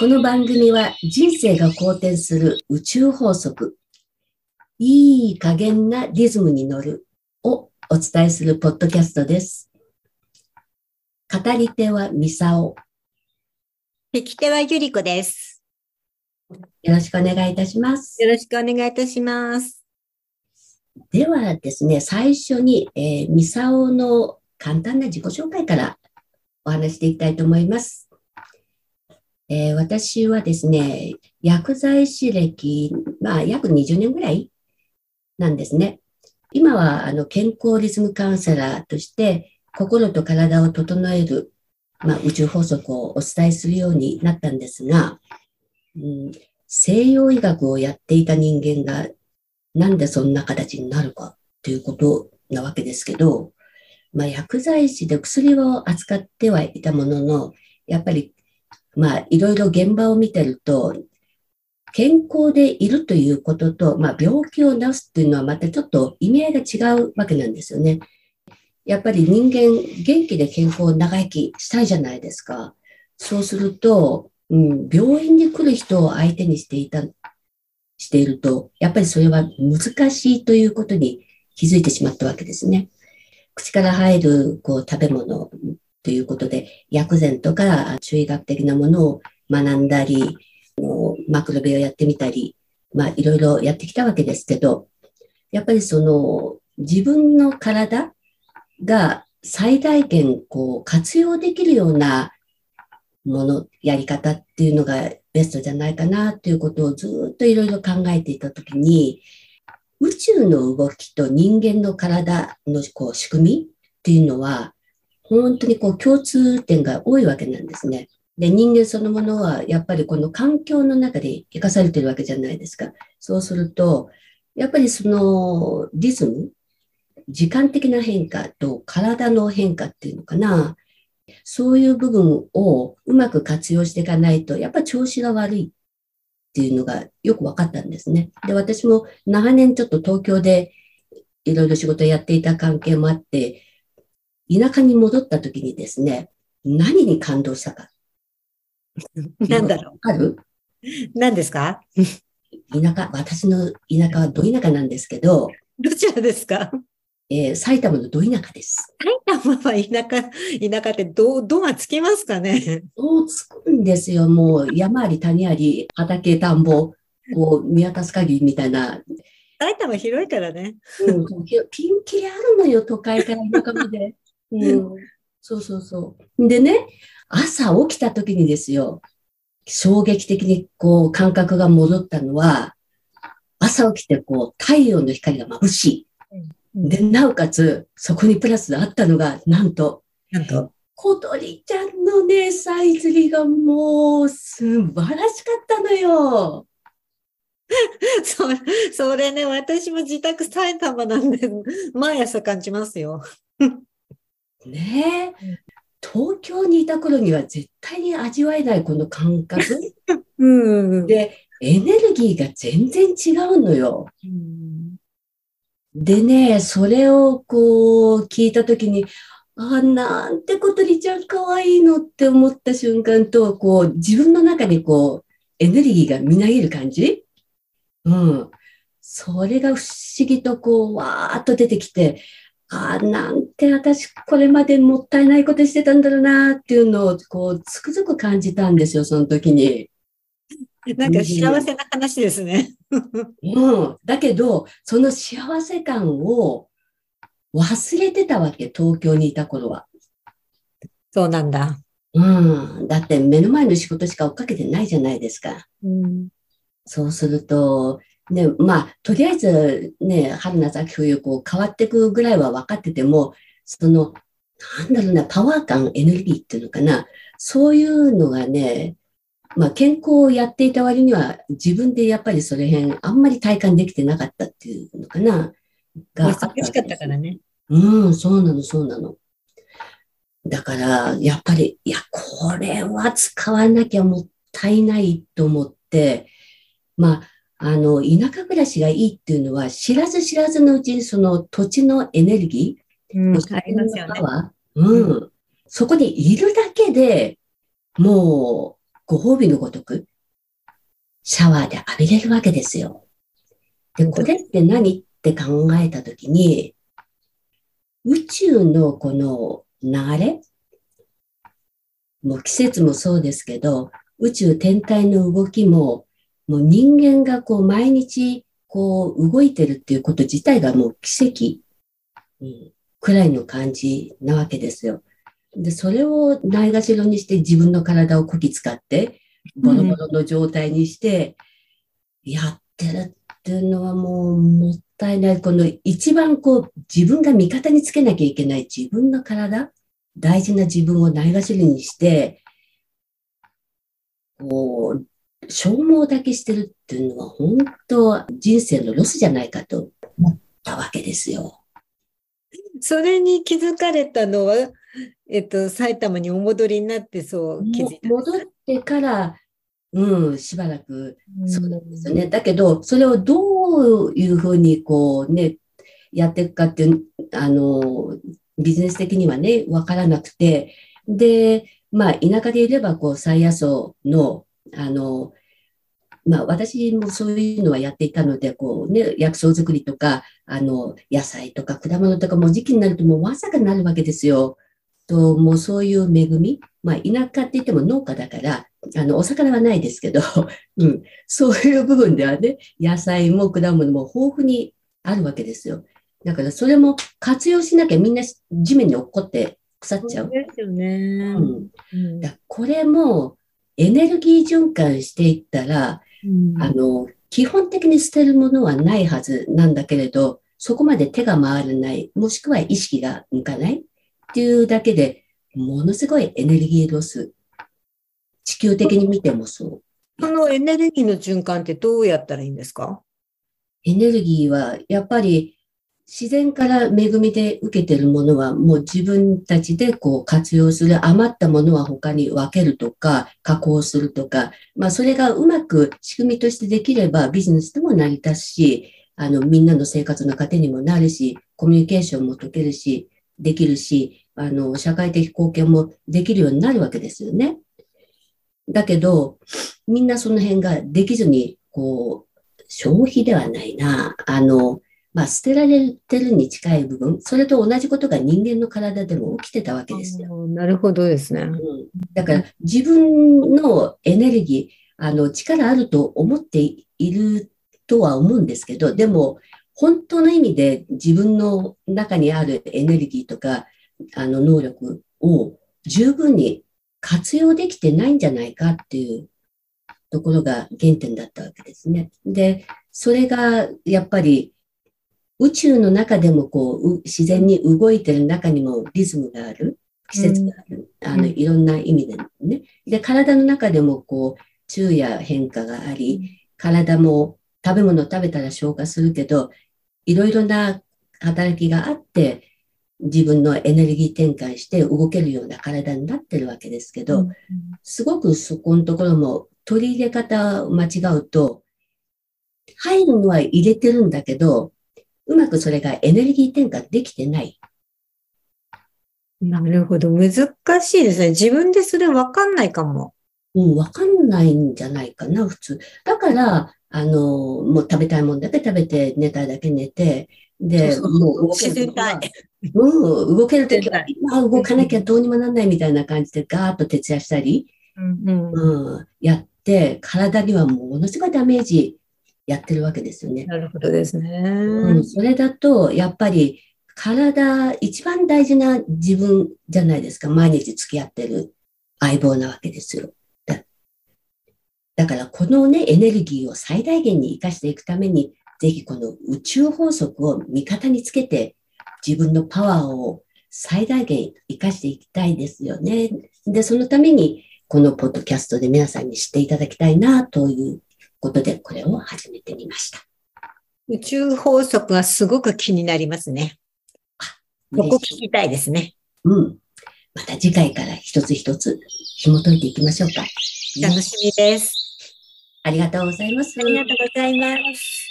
この番組は人生が好転する宇宙法則、いい加減なリズムに乗るをお伝えするポッドキャストです。語り手はミサオ。引き手はゆりこです。よろしくお願いいたします。よろしくお願いいたします。ではですね、最初に、えーミサオの簡単な自己紹介からお話していきたいと思います。えー私はですね、薬剤師歴、まあ、約20年ぐらいなんですね。今は、あの、健康リズムカウンセラーとして、心と体を整える、まあ、宇宙法則をお伝えするようになったんですが、うん、西洋医学をやっていた人間が、なんでそんな形になるかということなわけですけど、まあ、薬剤師で薬を扱ってはいたものの、やっぱりまあ、いろいろ現場を見てると、健康でいるということと、まあ、病気を治すっていうのはまたちょっと意味合いが違うわけなんですよね。やっぱり人間、元気で健康を、長生きしたいじゃないですか。そうすると、うん、病院に来る人を相手にしていた、していると、やっぱりそれは難しいということに気づいてしまったわけですね。口から入るこう食べ物ということで、薬膳とか中医学的なものを学んだり、マクロベをやってみたり、まあいろいろやってきたわけですけど、やっぱりその自分の体が最大限こう活用できるようなもの、やり方っていうのがベストじゃないかなということをずっといろいろ考えていたときに、宇宙の動きと人間の体のこう仕組みっていうのは、本当にこう共通点が多いわけなんですね。で、人間そのものはやっぱりこの環境の中で生かされてるわけじゃないですか。そうすると、やっぱりそのリズム、時間的な変化と体の変化っていうのかな。そういう部分をうまく活用していかないと、やっぱ調子が悪いっていうのがよく分かったんですね。で、私も長年ちょっと東京でいろいろ仕事やっていた関係もあって、田舎に戻った時にですね、何に感動したか？なんだろわかる？う。何ですか？田舎、私の田舎はど田舎なんですけど、どちらですか？えー埼玉のど田舎です。埼玉は田舎、田舎ってどう、どがつきますかね？そうつくんですよ。もう山あり谷あり、畑、田んぼ、こう見渡す限りみたいな。埼玉広いからね。うん、ピンキリあるのよ、都会から田舎まで。うん、そうそうそう。でね、朝起きた時にですよ、衝撃的にこう感覚が戻ったのは、朝起きてこう太陽の光が眩しい。で、なおかつ、そこにプラスあったのが、なんと、なんと。小鳥ちゃんのね、さえずりがもう素晴らしかったのよ。そそれね、私も自宅埼玉なんで、毎朝感じますよ。ねえ。東京にいた頃には絶対に味わえないこの感覚。うん。で、エネルギーが全然違うのよ。うんでね、それをこう聞いたときに、あ、なんて小鳥ちゃん可愛いのって思った瞬間と、こう自分の中にこうエネルギーがみなぎる感じうん。それが不思議とこう、わーっと出てきて、あなんて私これまでもったいないことしてたんだろうなっていうのをこうつくづく感じたんですよ、その時に。なんか幸せな話ですね。うん。だけど、その幸せ感を忘れてたわけ、東京にいた頃は。そうなんだ。うん。だって目の前の仕事しか追っかけてないじゃないですか。うん。そうすると、ね、まあ、とりあえずね、春夏秋冬こう変わっていくぐらいは分かってても、その、なんだろうな、パワー感、エネルギーっていうのかな、そういうのがね、まあ、健康をやっていた割には、自分でやっぱりそれ辺、あんまり体感できてなかったっていうのかな、があっしかったからね。うん、そうなの、そうなの。だから、やっぱり、いや、これは使わなきゃもったいないと思って、まあ、あの、田舎暮らしがいいっていうのは、知らず知らずのうちにその土地のエネルギうん、ー、ありますよね。うん、そこにいるだけでもう、ご褒美のごとく、シャワーで浴びれるわけですよ。で、これって何って考えたときに、宇宙のこの流れ、もう季節もそうですけど、宇宙天体の動きも、もう人間がこう毎日こう動いてるっていうこと自体がもう奇跡、うん、くらいの感じなわけですよ。で、それをないがしろにして自分の体をこき使って、ボロボロの状態にして、やってるっていうのはもうもったいない。この一番こう自分が味方につけなきゃいけない自分の体、大事な自分をないがしろにして、こう、消耗だけしてるっていうのは本当人生のロスじゃないかと思ったわけですよ。それに気づかれたのは、えっと、埼玉にお戻りになってそう気づいた戻ってから、うん、しばらく、そうなんですよね。だけど、それをどういうふうにこうね、やっていくかっていう、あの、ビジネス的にはね、わからなくて、で、まあ、田舎でいれば、こう、最野草の、あの、まあ、私もそういうのはやっていたので、こうね、薬草作りとか、あの、野菜とか果物とかも時期になるともうわさかになるわけですよ。と、もうそういう恵み、まあ、田舎って言っても農家だから、あの、お魚はないですけど、うん、そういう部分ではね、野菜も果物も豊富にあるわけですよ。だからそれも活用しなきゃみんな地面に落っこって腐っちゃう。そうですよね。うん、だこれもエネルギー循環していったら、うん、あの、基本的に捨てるものはないはずなんだけれど、そこまで手が回らない、もしくは意識が向かないっていうだけで、ものすごいエネルギーロス。地球的に見てもそう。このエネルギーの循環ってどうやったらいいんですか？エネルギーはやっぱり自然から恵みで受けてるものはもう自分たちでこう活用する余ったものは他に分けるとか加工するとか、まあそれがうまく仕組みとしてできればビジネスでも成り立つし、あのみんなの生活の糧にもなるし、コミュニケーションも解けるし、できるし、あの社会的貢献もできるようになるわけですよね。だけど、みんなその辺ができずに、こう、消費ではないな。あの、まあ、捨てられてるに近い部分、それと同じことが人間の体でも起きてたわけですよ。なるほどですね。うん、だから自分のエネルギー、あの力あると思っているとは思うんですけど、でも本当の意味で自分の中にあるエネルギーとかあの能力を十分に活用できてないんじゃないかっていうところが原点だったわけですね。で、それがやっぱり宇宙の中でもこう、自然に動いてる中にもリズムがある、季節がある、うん、あの、いろんな意味でね。で、体の中でもこう、昼夜変化があり、体も食べ物を食べたら消化するけど、いろいろな働きがあって、自分のエネルギー転換して動けるような体になってるわけですけど、すごくそこのところも取り入れ方を間違うと、入るのは入れてるんだけど、うまくそれがエネルギー転換できてない。なるほど。難しいですね。自分でそれ分かんないかも。うん、分かんないんじゃないかな、普通。だから、あの、もう食べたいもんだけ食べて、寝たいだけ寝て、で、そうそうもう動けるうん、動けるときは、今動かなきゃどうにもなんないみたいな感じで、ガーッと徹夜したり、うん、うん、やって、体にはものすごいダメージやってるわけですよね。なるほどですね。うん、それだと、やっぱり体、一番大事な自分じゃないですか。毎日付き合ってる相棒なわけですよ。だだから、このね、エネルギーを最大限に活かしていくために、ぜひこの宇宙法則を味方につけて、自分のパワーを最大限活かしていきたいですよね。で、そのために、このポッドキャストで皆さんに知っていただきたいなということで、これを始めてみました。宇宙法則がすごく気になりますね。ここ聞きたいですね。うん。また次回から一つ一つ紐解いていきましょうか。楽しみです。ありがとうございます。ありがとうございます。